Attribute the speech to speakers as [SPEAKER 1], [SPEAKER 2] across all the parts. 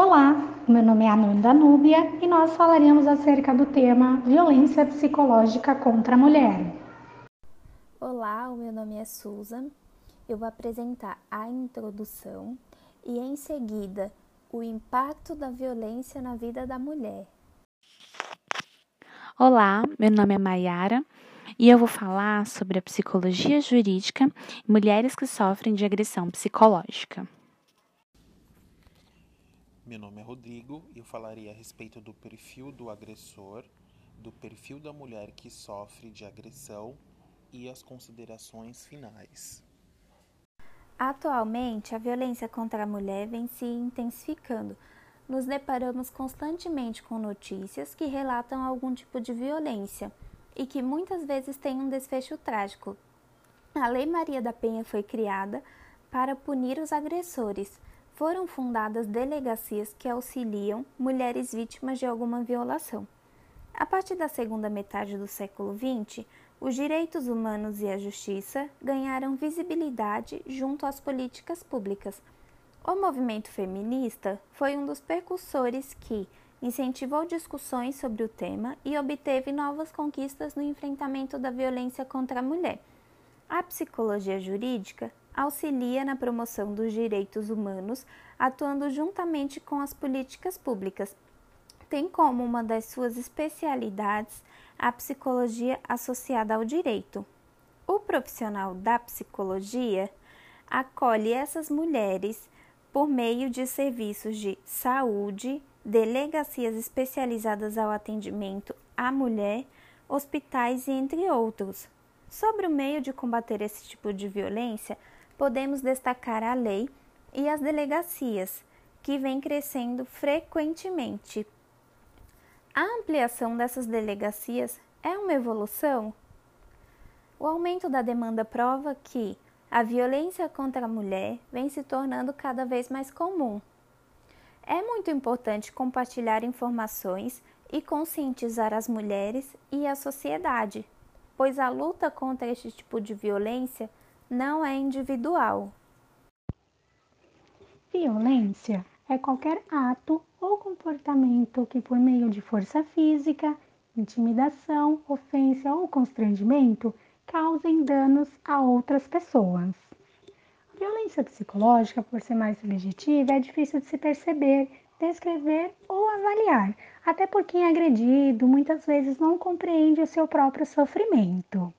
[SPEAKER 1] Olá, meu nome é Ananda Núbia e nós falaremos acerca do tema violência psicológica contra a mulher.
[SPEAKER 2] Olá, o meu nome é Susan. Eu vou apresentar a introdução e em seguida o impacto da violência na vida da mulher.
[SPEAKER 3] Olá, meu nome é Mayara e eu vou falar sobre a psicologia jurídica e mulheres que sofrem de agressão psicológica.
[SPEAKER 4] Meu nome é Rodrigo e eu falarei a respeito do perfil do agressor, do perfil da mulher que sofre de agressão e as considerações finais.
[SPEAKER 2] Atualmente, a violência contra a mulher vem se intensificando. Nos deparamos constantemente com notícias que relatam algum tipo de violência e que muitas vezes tem um desfecho trágico. A Lei Maria da Penha foi criada para punir os agressores. Foram fundadas delegacias que auxiliam mulheres vítimas de alguma violação. A partir da segunda metade do século XX, os direitos humanos e a justiça ganharam visibilidade junto às políticas públicas. O movimento feminista foi um dos percussores que, incentivou discussões sobre o tema e obteve novas conquistas no enfrentamento da violência contra a mulher. A psicologia jurídica auxilia na promoção dos direitos humanos, atuando juntamente com as políticas públicas. Tem como uma das suas especialidades a psicologia associada ao direito. O profissional da psicologia acolhe essas mulheres por meio de serviços de saúde, delegacias especializadas ao atendimento à mulher, hospitais e entre outros. Sobre o meio de combater esse tipo de violência, podemos destacar a lei e as delegacias, que vem crescendo frequentemente. A ampliação dessas delegacias é uma evolução? O aumento da demanda prova que a violência contra a mulher vem se tornando cada vez mais comum. É muito importante compartilhar informações e conscientizar as mulheres e a sociedade, pois a luta contra este tipo de violência não é individual.
[SPEAKER 1] Violência é qualquer ato ou comportamento que, por meio de força física, intimidação, ofensa ou constrangimento, causem danos a outras pessoas. Violência psicológica, por ser mais subjetiva, é difícil de se perceber, descrever ou avaliar, até porque quem é agredido muitas vezes não compreende o seu próprio sofrimento.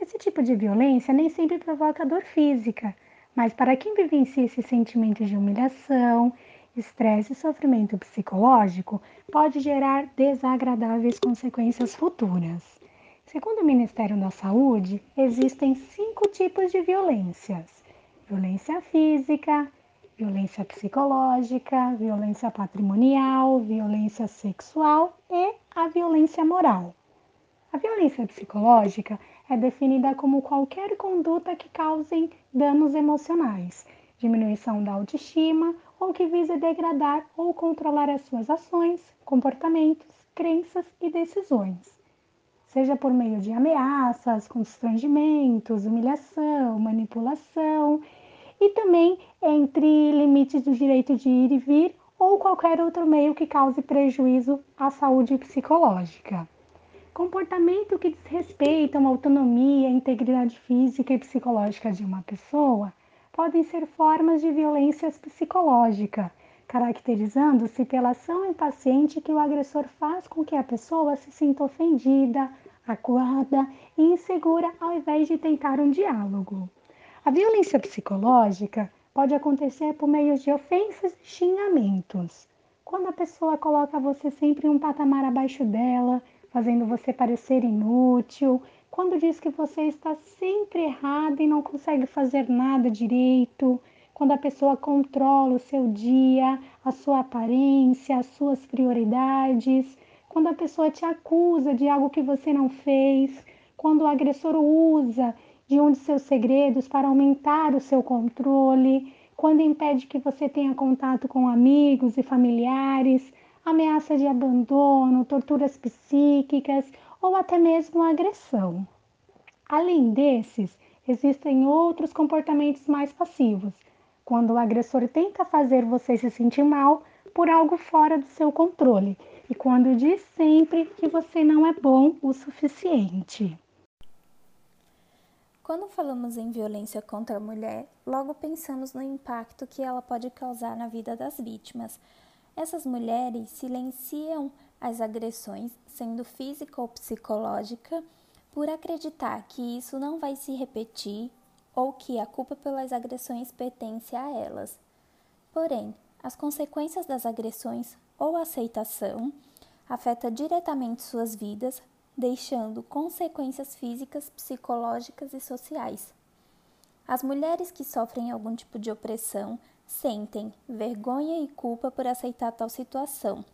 [SPEAKER 1] Esse tipo de violência nem sempre provoca dor física, mas para quem vivencia esse sentimento de humilhação, estresse e sofrimento psicológico, pode gerar desagradáveis consequências futuras. Segundo o Ministério da Saúde, existem cinco tipos de violências violência física, violência psicológica, violência patrimonial, violência sexual e a violência moral. A violência psicológica é definida como qualquer conduta que cause danos emocionais, diminuição da autoestima ou que vise degradar ou controlar as suas ações, comportamentos, crenças e decisões seja por meio de ameaças, constrangimentos, humilhação, manipulação e também entre limites do direito de ir e vir ou qualquer outro meio que cause prejuízo à saúde psicológica. Comportamento que desrespeitam a autonomia, a integridade física e psicológica de uma pessoa podem ser formas de violência psicológica, caracterizando-se pela ação impaciente que o agressor faz com que a pessoa se sinta ofendida, acuada e insegura ao invés de tentar um diálogo. A violência psicológica pode acontecer por meio de ofensas e xingamentos. Quando a pessoa coloca você sempre em um patamar abaixo dela, fazendo você parecer inútil, quando diz que você está sempre errada e não consegue fazer nada direito, quando a pessoa controla o seu dia, a sua aparência, as suas prioridades, quando a pessoa te acusa de algo que você não fez, quando o agressor usa de um de seus segredos para aumentar o seu controle, quando impede que você tenha contato com amigos e familiares, ameaça de abandono, torturas psíquicas ou até mesmo agressão. Além desses, existem outros comportamentos mais passivos, quando o agressor tenta fazer você se sentir mal, por algo fora do seu controle e quando diz sempre que você não é bom o suficiente.
[SPEAKER 2] Quando falamos em violência contra a mulher, logo pensamos no impacto que ela pode causar na vida das vítimas. Essas mulheres silenciam as agressões, sendo física ou psicológica, por acreditar que isso não vai se repetir ou que a culpa pelas agressões pertence a elas. Porém, as consequências das agressões ou aceitação afeta diretamente suas vidas, deixando consequências físicas, psicológicas e sociais. As mulheres que sofrem algum tipo de opressão sentem vergonha e culpa por aceitar tal situação,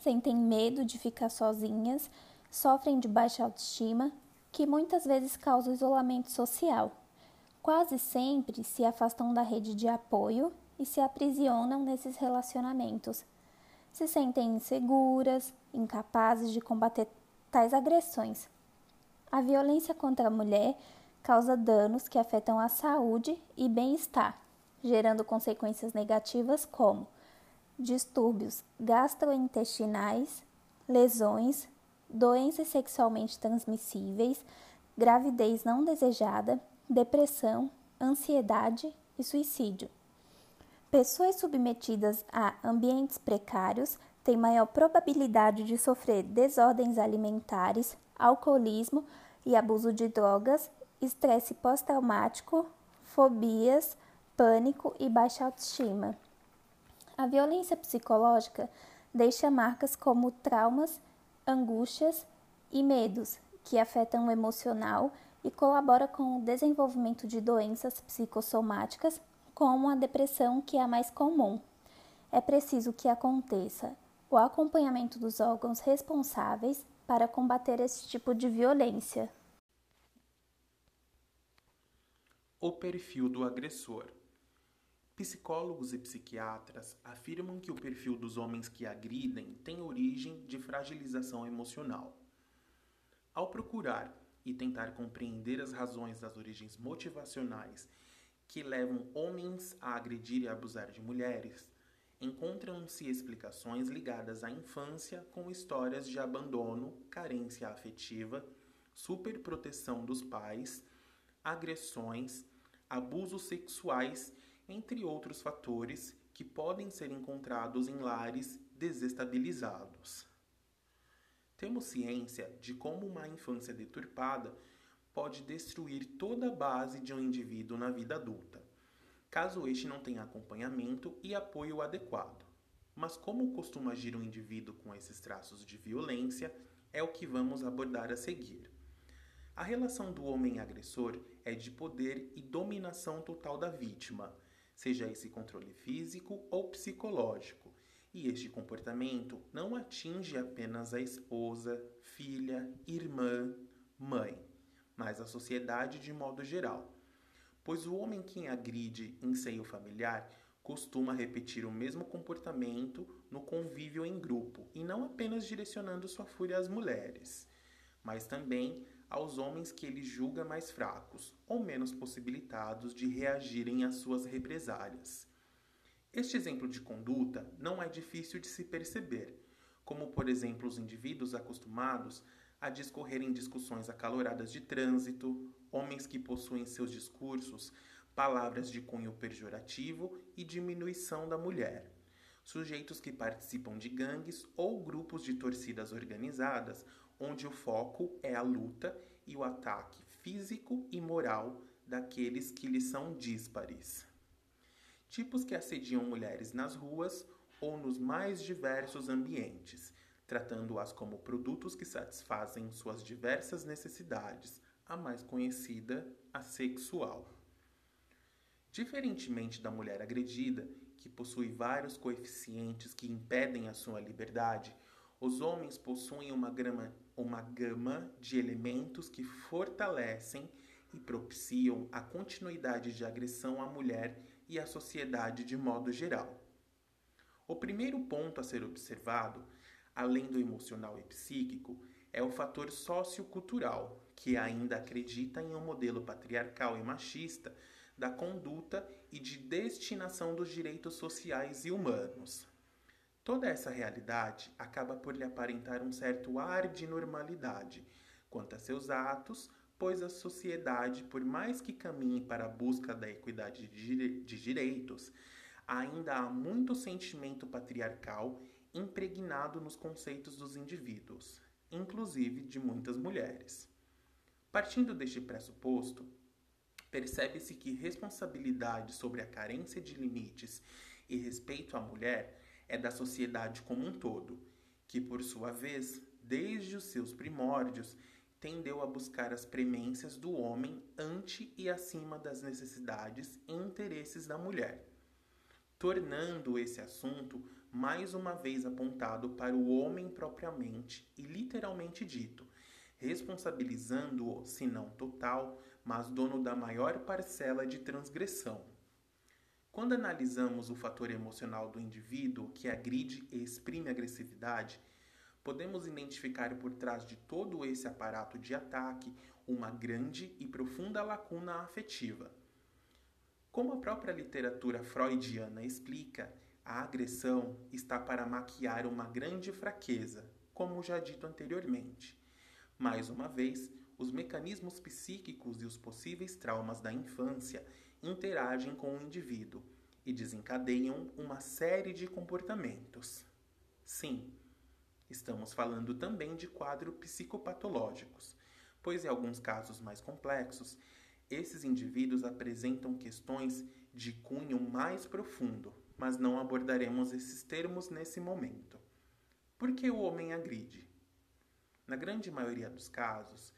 [SPEAKER 2] sentem medo de ficar sozinhas, sofrem de baixa autoestima, que muitas vezes causa isolamento social. Quase sempre se afastam da rede de apoio e se aprisionam nesses relacionamentos. Se sentem inseguras, incapazes de combater tais agressões. A violência contra a mulher causa danos que afetam a saúde e bem-estar, gerando consequências negativas como distúrbios gastrointestinais, lesões, doenças sexualmente transmissíveis, gravidez não desejada, depressão, ansiedade e suicídio. Pessoas submetidas a ambientes precários têm maior probabilidade de sofrer desordens alimentares, alcoolismo e abuso de drogas, estresse pós-traumático, fobias, pânico e baixa autoestima. A violência psicológica deixa marcas como traumas, angústias e medos, que afetam o emocional e colabora com o desenvolvimento de doenças psicossomáticas como a depressão, que é a mais comum. É preciso que aconteça o acompanhamento dos órgãos responsáveis para combater esse tipo de violência.
[SPEAKER 4] O perfil do agressor. Psicólogos e psiquiatras afirmam que o perfil dos homens que agridem tem origem de fragilização emocional. Ao procurar e tentar compreender as razões das origens motivacionais que levam homens a agredir e abusar de mulheres, encontram-se explicações ligadas à infância com histórias de abandono, carência afetiva, superproteção dos pais, agressões, abusos sexuais, entre outros fatores que podem ser encontrados em lares desestabilizados. Temos ciência de como uma infância deturpada pode destruir toda a base de um indivíduo na vida adulta, caso este não tenha acompanhamento e apoio adequado. Mas como costuma agir um indivíduo com esses traços de violência é o que vamos abordar a seguir. A relação do homem agressor é de poder e dominação total da vítima, seja esse controle físico ou psicológico. E este comportamento não atinge apenas a esposa, filha, irmã, mãe mas a sociedade de modo geral. Pois o homem que agride em seio familiar costuma repetir o mesmo comportamento no convívio em grupo, e não apenas direcionando sua fúria às mulheres, mas também aos homens que ele julga mais fracos ou menos possibilitados de reagirem às suas represálias. Este exemplo de conduta não é difícil de se perceber, como por exemplo os indivíduos acostumados a discorrer em discussões acaloradas de trânsito, homens que possuem seus discursos palavras de cunho pejorativo e diminuição da mulher, sujeitos que participam de gangues ou grupos de torcidas organizadas, onde o foco é a luta e o ataque físico e moral daqueles que lhes são díspares. Tipos que assediam mulheres nas ruas ou nos mais diversos ambientes, tratando-as como produtos que satisfazem suas diversas necessidades, a mais conhecida, a sexual. Diferentemente da mulher agredida, que possui vários coeficientes que impedem a sua liberdade, os homens possuem uma, grama, uma gama de elementos que fortalecem e propiciam a continuidade de agressão à mulher e à sociedade de modo geral. O primeiro ponto a ser observado além do emocional e psíquico, é o fator sociocultural, que ainda acredita em um modelo patriarcal e machista da conduta e de destinação dos direitos sociais e humanos. Toda essa realidade acaba por lhe aparentar um certo ar de normalidade quanto a seus atos, pois a sociedade, por mais que caminhe para a busca da equidade de direitos, ainda há muito sentimento patriarcal impregnado nos conceitos dos indivíduos, inclusive de muitas mulheres. Partindo deste pressuposto, percebe-se que responsabilidade sobre a carência de limites e respeito à mulher é da sociedade como um todo, que, por sua vez, desde os seus primórdios, tendeu a buscar as premências do homem ante e acima das necessidades e interesses da mulher, tornando esse assunto mais uma vez apontado para o homem propriamente e literalmente dito, responsabilizando-o, se não total, mas dono da maior parcela de transgressão. Quando analisamos o fator emocional do indivíduo que agride e exprime agressividade, podemos identificar por trás de todo esse aparato de ataque uma grande e profunda lacuna afetiva. Como a própria literatura freudiana explica, a agressão está para maquiar uma grande fraqueza, como já dito anteriormente. Mais uma vez, os mecanismos psíquicos e os possíveis traumas da infância interagem com o indivíduo e desencadeiam uma série de comportamentos. Sim, estamos falando também de quadros psicopatológicos, pois em alguns casos mais complexos, esses indivíduos apresentam questões de cunho mais profundo, mas não abordaremos esses termos nesse momento. Por que o homem agride? Na grande maioria dos casos,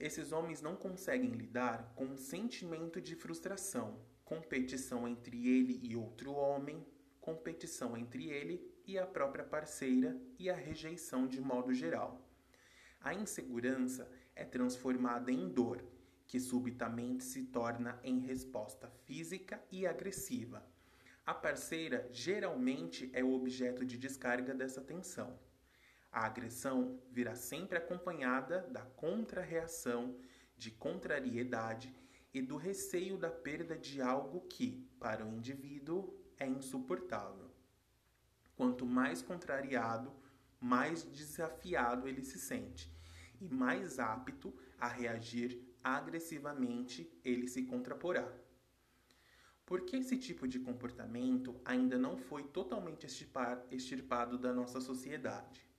[SPEAKER 4] esses homens não conseguem lidar com um sentimento de frustração, competição entre ele e outro homem, competição entre ele e a própria parceira e a rejeição de modo geral. A insegurança é transformada em dor, que subitamente se torna em resposta física e agressiva. A parceira geralmente é o objeto de descarga dessa tensão. A agressão virá sempre acompanhada da contrarreação, de contrariedade e do receio da perda de algo que, para o indivíduo, é insuportável. Quanto mais contrariado, mais desafiado ele se sente e mais apto a reagir agressivamente ele se contraporá. Porque esse tipo de comportamento ainda não foi totalmente extirpado da nossa sociedade?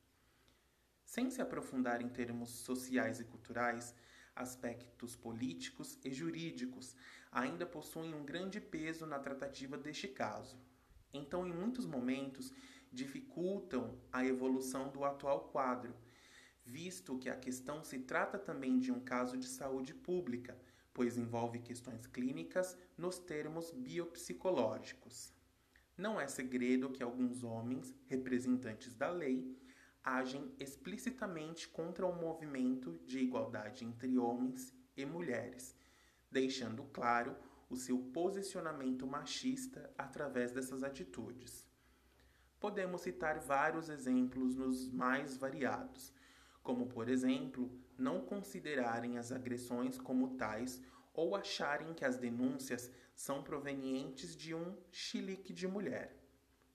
[SPEAKER 4] Sem se aprofundar em termos sociais e culturais, aspectos políticos e jurídicos ainda possuem um grande peso na tratativa deste caso. Então, em muitos momentos, dificultam a evolução do atual quadro, visto que a questão se trata também de um caso de saúde pública, pois envolve questões clínicas nos termos biopsicológicos. Não é segredo que alguns homens, representantes da lei, agem explicitamente contra o movimento de igualdade entre homens e mulheres, deixando claro o seu posicionamento machista através dessas atitudes. Podemos citar vários exemplos nos mais variados, como, por exemplo, não considerarem as agressões como tais ou acharem que as denúncias são provenientes de um chilique de mulher.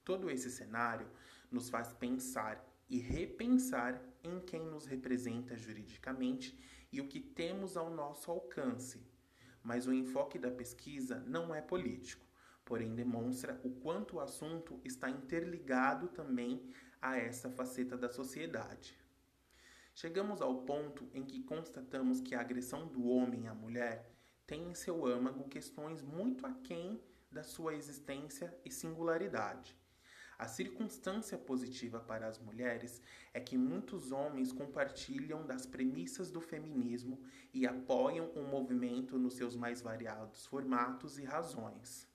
[SPEAKER 4] Todo esse cenário nos faz pensar e repensar em quem nos representa juridicamente e o que temos ao nosso alcance. Mas o enfoque da pesquisa não é político, porém demonstra o quanto o assunto está interligado também a essa faceta da sociedade. Chegamos ao ponto em que constatamos que a agressão do homem à mulher tem em seu âmago questões muito aquém da sua existência e singularidade a circunstância positiva para as mulheres é que muitos homens compartilham das premissas do feminismo e apoiam o movimento nos seus mais variados formatos e razões.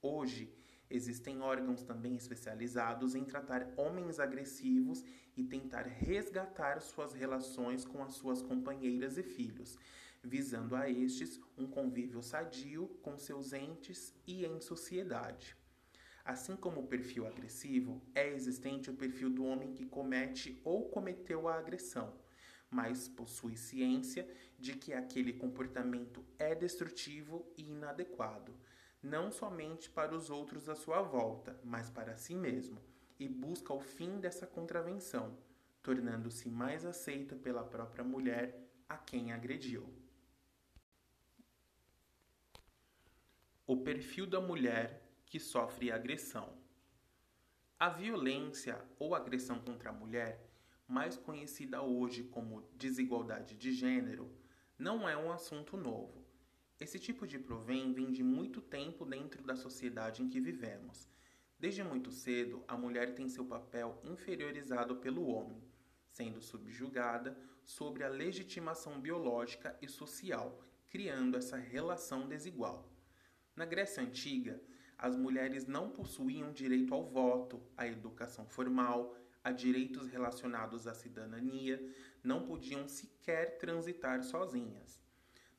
[SPEAKER 4] Hoje, existem órgãos também especializados em tratar homens agressivos e tentar resgatar suas relações com as suas companheiras e filhos, visando a estes um convívio sadio com seus entes e em sociedade. Assim como o perfil agressivo, é existente o perfil do homem que comete ou cometeu a agressão, mas possui ciência de que aquele comportamento é destrutivo e inadequado, não somente para os outros à sua volta, mas para si mesmo, e busca o fim dessa contravenção, tornando-se mais aceita pela própria mulher a quem agrediu. O perfil da mulher que sofre agressão. A violência ou agressão contra a mulher, mais conhecida hoje como desigualdade de gênero, não é um assunto novo. Esse tipo de provém vem de muito tempo dentro da sociedade em que vivemos. Desde muito cedo, a mulher tem seu papel inferiorizado pelo homem, sendo subjugada sobre a legitimação biológica e social, criando essa relação desigual. Na Grécia Antiga, as mulheres não possuíam direito ao voto, à educação formal, a direitos relacionados à cidadania, não podiam sequer transitar sozinhas.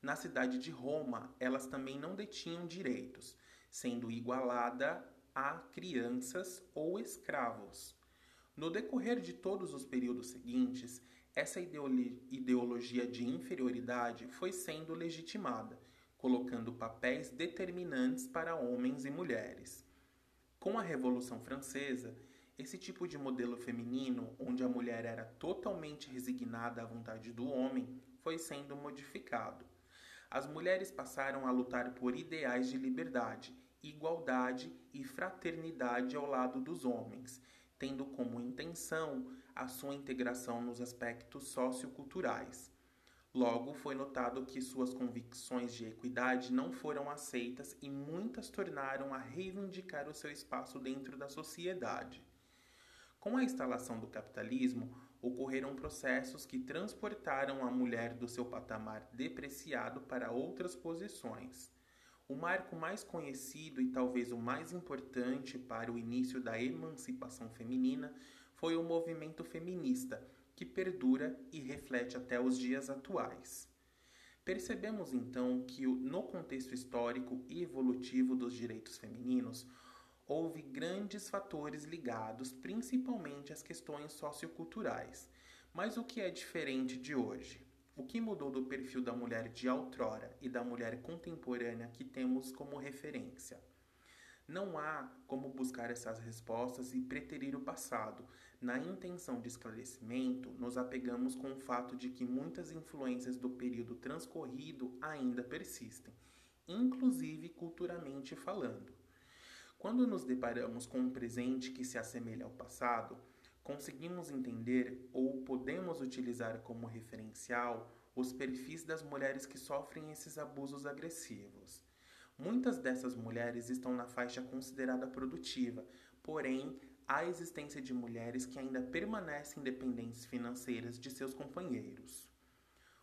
[SPEAKER 4] Na cidade de Roma, elas também não detinham direitos, sendo igualada a crianças ou escravos. No decorrer de todos os períodos seguintes, essa ideologia de inferioridade foi sendo legitimada, colocando papéis determinantes para homens e mulheres. Com a Revolução Francesa, esse tipo de modelo feminino, onde a mulher era totalmente resignada à vontade do homem, foi sendo modificado. As mulheres passaram a lutar por ideais de liberdade, igualdade e fraternidade ao lado dos homens, tendo como intenção a sua integração nos aspectos socioculturais. Logo, foi notado que suas convicções de equidade não foram aceitas e muitas tornaram a reivindicar o seu espaço dentro da sociedade. Com a instalação do capitalismo, ocorreram processos que transportaram a mulher do seu patamar depreciado para outras posições. O marco mais conhecido e talvez o mais importante para o início da emancipação feminina foi o movimento feminista, que perdura e reflete até os dias atuais. Percebemos então que, no contexto histórico e evolutivo dos direitos femininos, houve grandes fatores ligados principalmente às questões socioculturais. Mas o que é diferente de hoje? O que mudou do perfil da mulher de outrora e da mulher contemporânea que temos como referência? Não há como buscar essas respostas e preterir o passado. Na intenção de esclarecimento, nos apegamos com o fato de que muitas influências do período transcorrido ainda persistem, inclusive culturalmente falando. Quando nos deparamos com um presente que se assemelha ao passado, conseguimos entender ou podemos utilizar como referencial os perfis das mulheres que sofrem esses abusos agressivos. Muitas dessas mulheres estão na faixa considerada produtiva, porém, há existência de mulheres que ainda permanecem dependentes financeiras de seus companheiros.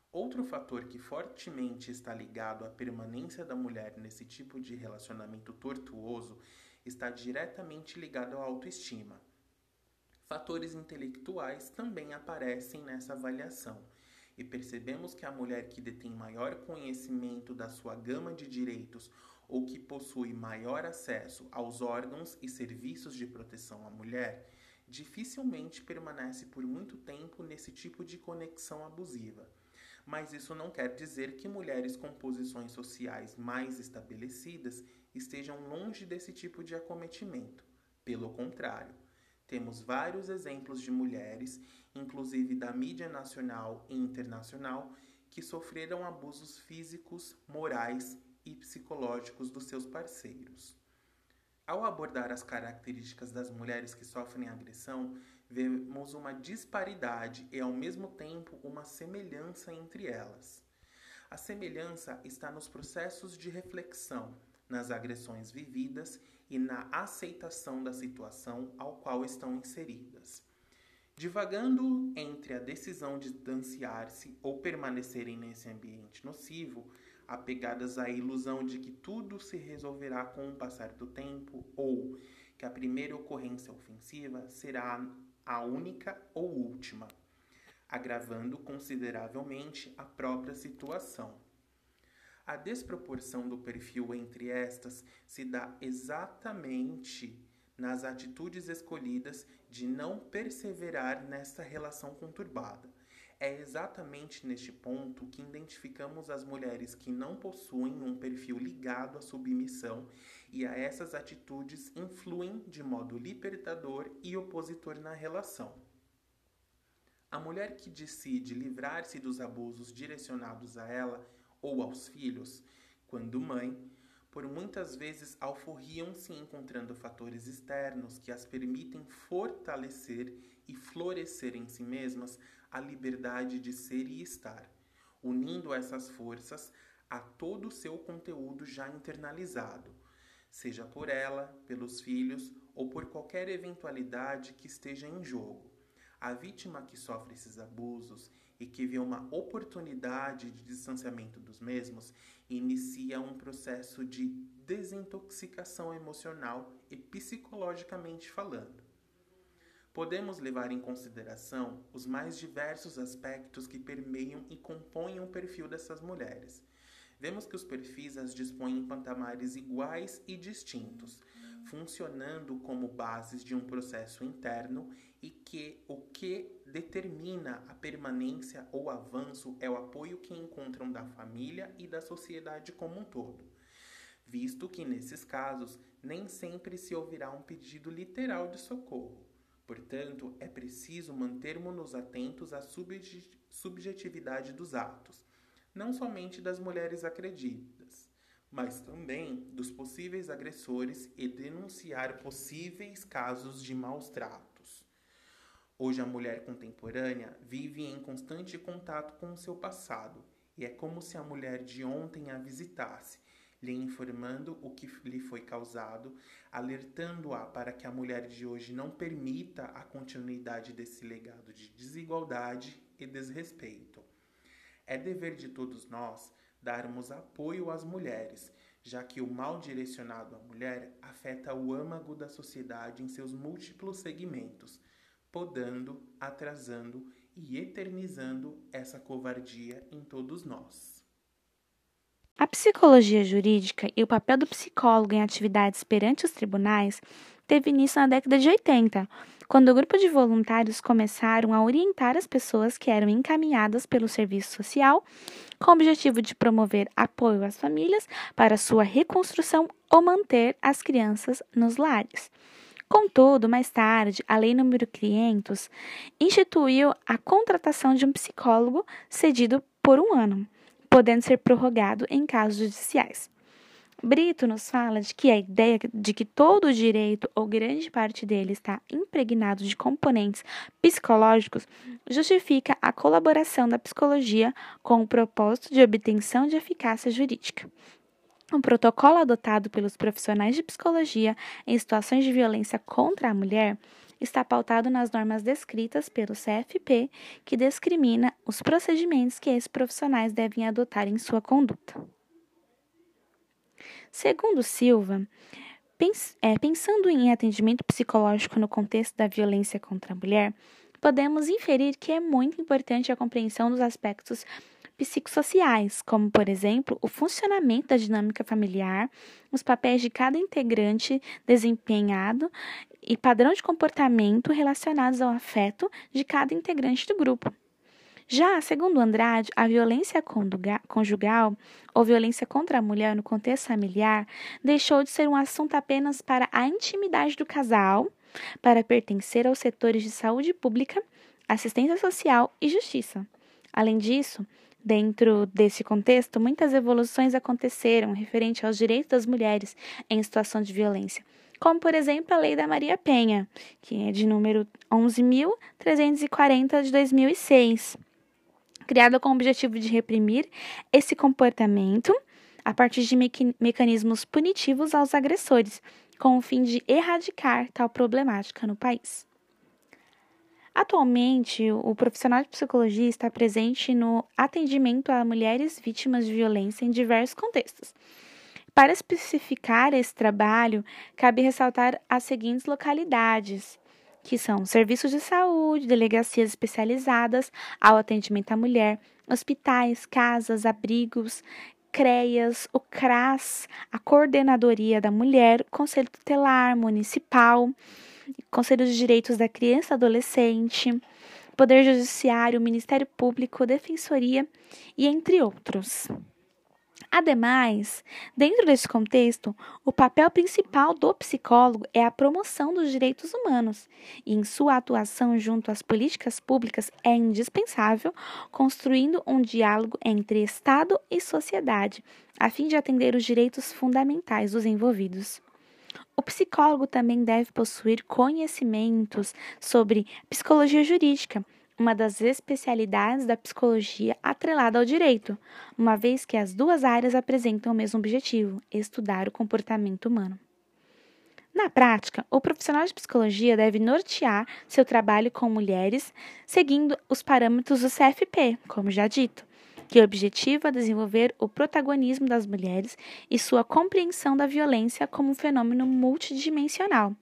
[SPEAKER 4] Outro fator que fortemente está ligado à permanência da mulher nesse tipo de relacionamento tortuoso está diretamente ligado à autoestima. Fatores intelectuais também aparecem nessa avaliação, e percebemos que a mulher que detém maior conhecimento da sua gama de direitos ou que possui maior acesso aos órgãos e serviços de proteção à mulher dificilmente permanece por muito tempo nesse tipo de conexão abusiva. Mas isso não quer dizer que mulheres com posições sociais mais estabelecidas estejam longe desse tipo de acometimento. Pelo contrário, temos vários exemplos de mulheres, inclusive da mídia nacional e internacional, que sofreram abusos físicos, morais e psicológicos dos seus parceiros. Ao abordar as características das mulheres que sofrem agressão, vemos uma disparidade e, ao mesmo tempo, uma semelhança entre elas. A semelhança está nos processos de reflexão, nas agressões vividas e na aceitação da situação ao qual estão inseridas. Divagando entre a decisão de distanciar-se ou permanecerem nesse ambiente nocivo, apegadas à ilusão de que tudo se resolverá com o passar do tempo ou que a primeira ocorrência ofensiva será a única ou última, agravando consideravelmente a própria situação. A desproporção do perfil entre estas se dá exatamente nas atitudes escolhidas de não perseverar nesta relação conturbada. É exatamente neste ponto que identificamos as mulheres que não possuem um perfil ligado à submissão e a essas atitudes influem de modo libertador e opositor na relação. A mulher que decide livrar-se dos abusos direcionados a ela ou aos filhos, quando mãe, por muitas vezes alforriam-se encontrando fatores externos que as permitem fortalecer e florescer em si mesmas a liberdade de ser e estar, unindo essas forças a todo o seu conteúdo já internalizado, seja por ela, pelos filhos ou por qualquer eventualidade que esteja em jogo. A vítima que sofre esses abusos e que vê uma oportunidade de distanciamento dos mesmos inicia um processo de desintoxicação emocional e psicologicamente falando podemos levar em consideração os mais diversos aspectos que permeiam e compõem o perfil dessas mulheres. Vemos que os perfis as dispõem em patamares iguais e distintos, funcionando como bases de um processo interno e que o que determina a permanência ou avanço é o apoio que encontram da família e da sociedade como um todo. Visto que nesses casos nem sempre se ouvirá um pedido literal de socorro Portanto, é preciso mantermos-nos atentos à subjetividade dos atos, não somente das mulheres acreditas, mas também dos possíveis agressores e denunciar possíveis casos de maus tratos. Hoje, a mulher contemporânea vive em constante contato com o seu passado, e é como se a mulher de ontem a visitasse lhe informando o que lhe foi causado, alertando-a para que a mulher de hoje não permita a continuidade desse legado de desigualdade e desrespeito. É dever de todos nós darmos apoio às mulheres, já que o mal direcionado à mulher afeta o âmago da sociedade em seus múltiplos segmentos, podando, atrasando e eternizando essa covardia em todos nós.
[SPEAKER 3] A psicologia jurídica e o papel do psicólogo em atividades perante os tribunais teve início na década de 80, quando o grupo de voluntários começaram a orientar as pessoas que eram encaminhadas pelo serviço social com o objetivo de promover apoio às famílias para sua reconstrução ou manter as crianças nos lares. Contudo, mais tarde, a Lei nº 500 instituiu a contratação de um psicólogo cedido por um ano podendo ser prorrogado em casos judiciais. Brito nos fala de que a ideia de que todo o direito ou grande parte dele está impregnado de componentes psicológicos justifica a colaboração da psicologia com o propósito de obtenção de eficácia jurídica. Um protocolo adotado pelos profissionais de psicologia em situações de violência contra a mulher está pautado nas normas descritas pelo CFP, que discrimina os procedimentos que esses profissionais devem adotar em sua conduta. Segundo Silva, é, pensando em atendimento psicológico no contexto da violência contra a mulher, podemos inferir que é muito importante a compreensão dos aspectos psicossociais, como, por exemplo, o funcionamento da dinâmica familiar, os papéis de cada integrante desempenhado e padrão de comportamento relacionados ao afeto de cada integrante do grupo. Já, segundo Andrade, a violência conjugal ou violência contra a mulher no contexto familiar deixou de ser um assunto apenas para a intimidade do casal, para pertencer aos setores de saúde pública, assistência social e justiça. Além disso, Dentro desse contexto, muitas evoluções aconteceram referente aos direitos das mulheres em situação de violência, como, por exemplo, a Lei da Maria Penha, que é de número 11.340 de 2006, criada com o objetivo de reprimir esse comportamento a partir de mecanismos punitivos aos agressores, com o fim de erradicar tal problemática no país. Atualmente, o profissional de psicologia está presente no atendimento a mulheres vítimas de violência em diversos contextos. Para especificar esse trabalho, cabe ressaltar as seguintes localidades, que são serviços de saúde, delegacias especializadas ao atendimento à mulher, hospitais, casas, abrigos, CREAS, o CRAS, a Coordenadoria da Mulher, Conselho Tutelar Municipal, Conselho de Direitos da Criança e Adolescente, Poder Judiciário, Ministério Público, Defensoria e entre outros. Ademais, dentro deste contexto, o papel principal do psicólogo é a promoção dos direitos humanos, e em sua atuação junto às políticas públicas é indispensável construindo um diálogo entre Estado e sociedade, a fim de atender os direitos fundamentais dos envolvidos. O psicólogo também deve possuir conhecimentos sobre psicologia jurídica, uma das especialidades da psicologia atrelada ao direito, uma vez que as duas áreas apresentam o mesmo objetivo: estudar o comportamento humano. Na prática, o profissional de psicologia deve nortear seu trabalho com mulheres seguindo os parâmetros do CFP, como já dito, que objetiva desenvolver o protagonismo das mulheres e sua compreensão da violência como um fenômeno multidimensional.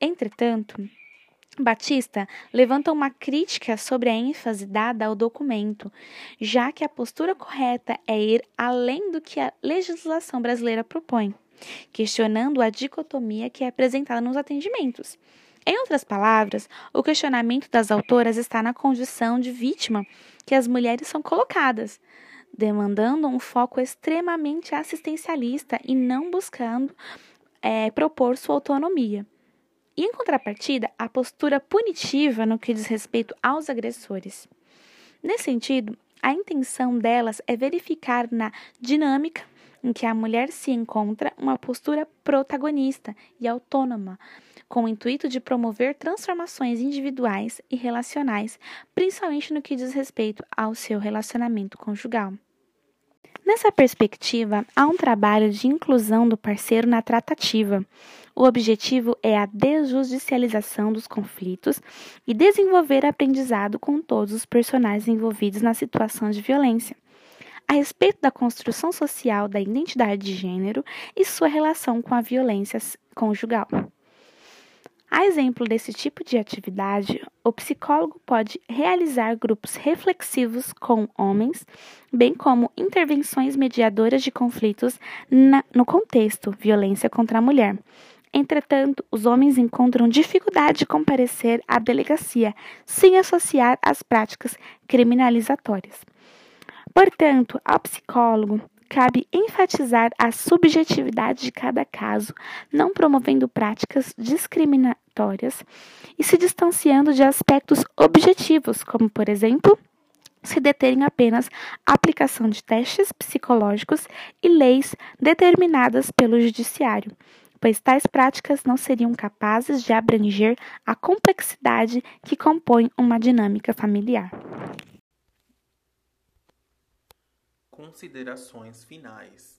[SPEAKER 3] Entretanto, Batista levanta uma crítica sobre a ênfase dada ao documento, já que a postura correta é ir além do que a legislação brasileira propõe, questionando a dicotomia que é apresentada nos atendimentos. Em outras palavras, o questionamento das autoras está na condição de vítima que as mulheres são colocadas, demandando um foco extremamente assistencialista e não buscando é, propor sua autonomia. E, em contrapartida, a postura punitiva no que diz respeito aos agressores. Nesse sentido, a intenção delas é verificar na dinâmica em que a mulher se encontra uma postura protagonista e autônoma, com o intuito de promover transformações individuais e relacionais, principalmente no que diz respeito ao seu relacionamento conjugal. Nessa perspectiva, há um trabalho de inclusão do parceiro na tratativa. O objetivo é a desjudicialização dos conflitos e desenvolver aprendizado com todos os personagens envolvidos na situação de violência, a respeito da construção social da identidade de gênero e sua relação com a violência conjugal. A exemplo desse tipo de atividade, o psicólogo pode realizar grupos reflexivos com homens, bem como intervenções mediadoras de conflitos na, no contexto violência contra a mulher. Entretanto, os homens encontram dificuldade de comparecer à delegacia sem associar as práticas criminalizatórias. Portanto, ao psicólogo cabe enfatizar a subjetividade de cada caso, não promovendo práticas discriminatórias e se distanciando de aspectos objetivos, como, por exemplo, se deterem apenas a aplicação de testes psicológicos e leis determinadas pelo judiciário, pois tais práticas não seriam capazes de abranger a complexidade que compõe uma dinâmica familiar.
[SPEAKER 4] Considerações finais.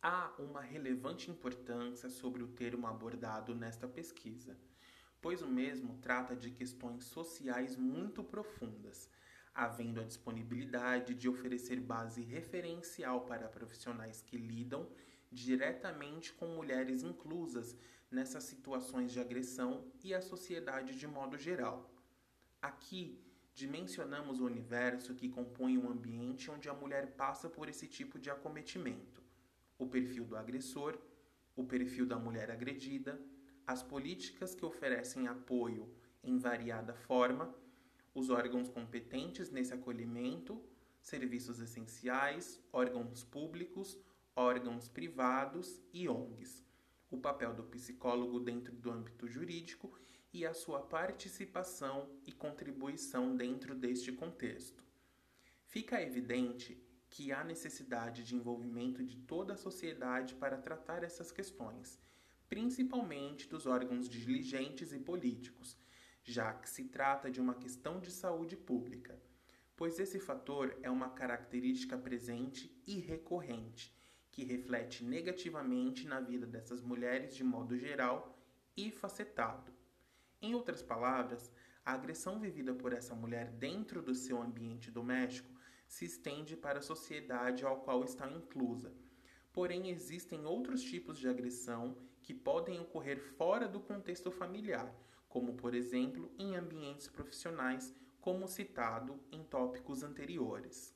[SPEAKER 4] Há uma relevante importância sobre o termo abordado nesta pesquisa, pois o mesmo trata de questões sociais muito profundas, havendo a disponibilidade de oferecer base referencial para profissionais que lidam diretamente com mulheres inclusas nessas situações de agressão e a sociedade de modo geral. Aqui, dimensionamos o universo que compõe um ambiente onde a mulher passa por esse tipo de acometimento: o perfil do agressor, o perfil da mulher agredida, as políticas que oferecem apoio em variada forma, os órgãos competentes nesse acolhimento, serviços essenciais, órgãos públicos, órgãos privados e ONGs, o papel do psicólogo dentro do âmbito jurídico e a sua participação e contribuição dentro deste contexto. Fica evidente que há necessidade de envolvimento de toda a sociedade para tratar essas questões, principalmente dos órgãos diligentes e políticos, já que se trata de uma questão de saúde pública, pois esse fator é uma característica presente e recorrente, que reflete negativamente na vida dessas mulheres de modo geral e facetado. Em outras palavras, a agressão vivida por essa mulher dentro do seu ambiente doméstico se estende para a sociedade ao qual está inclusa. Porém, existem outros tipos de agressão que podem ocorrer fora do contexto familiar, como, por exemplo, em ambientes profissionais, como citado em tópicos anteriores.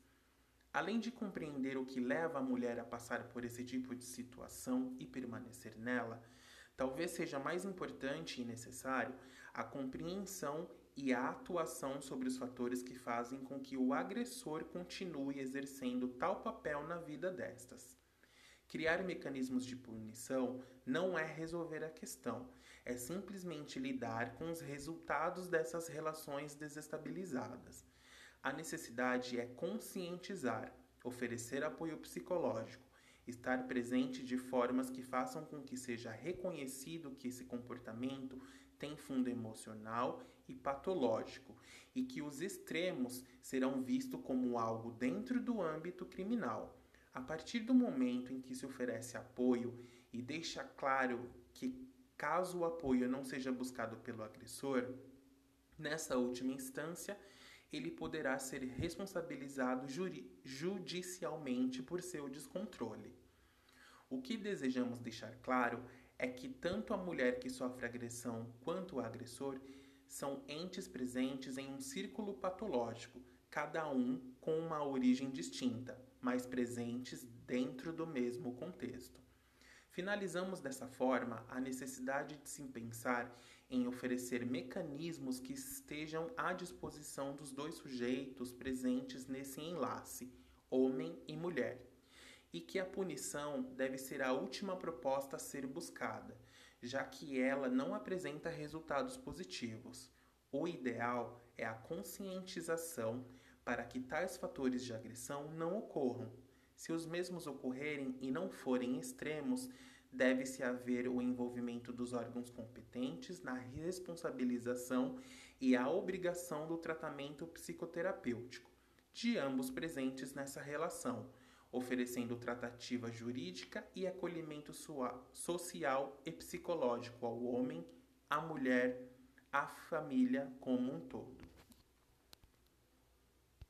[SPEAKER 4] Além de compreender o que leva a mulher a passar por esse tipo de situação e permanecer nela, Talvez seja mais importante e necessário a compreensão e a atuação sobre os fatores que fazem com que o agressor continue exercendo tal papel na vida destas. Criar mecanismos de punição não é resolver a questão, é simplesmente lidar com os resultados dessas relações desestabilizadas. A necessidade é conscientizar, oferecer apoio psicológico, estar presente de formas que façam com que seja reconhecido que esse comportamento tem fundo emocional e patológico e que os extremos serão vistos como algo dentro do âmbito criminal. A partir do momento em que se oferece apoio e deixa claro que, caso o apoio não seja buscado pelo agressor, nessa última instância, ele poderá ser responsabilizado judicialmente por seu descontrole. O que desejamos deixar claro é que tanto a mulher que sofre agressão quanto o agressor são entes presentes em um círculo patológico, cada um com uma origem distinta, mas presentes dentro do mesmo contexto. Finalizamos dessa forma a necessidade de se pensar em oferecer mecanismos que estejam à disposição dos dois sujeitos presentes nesse enlace, homem e mulher, e que a punição deve ser a última proposta a ser buscada, já que ela não apresenta resultados positivos. O ideal é a conscientização para que tais fatores de agressão não ocorram. Se os mesmos ocorrerem e não forem extremos, deve-se haver o envolvimento dos órgãos competentes na responsabilização e a obrigação do tratamento psicoterapêutico de ambos presentes nessa relação, oferecendo tratativa jurídica e acolhimento social e psicológico ao homem, à mulher, à família como um todo.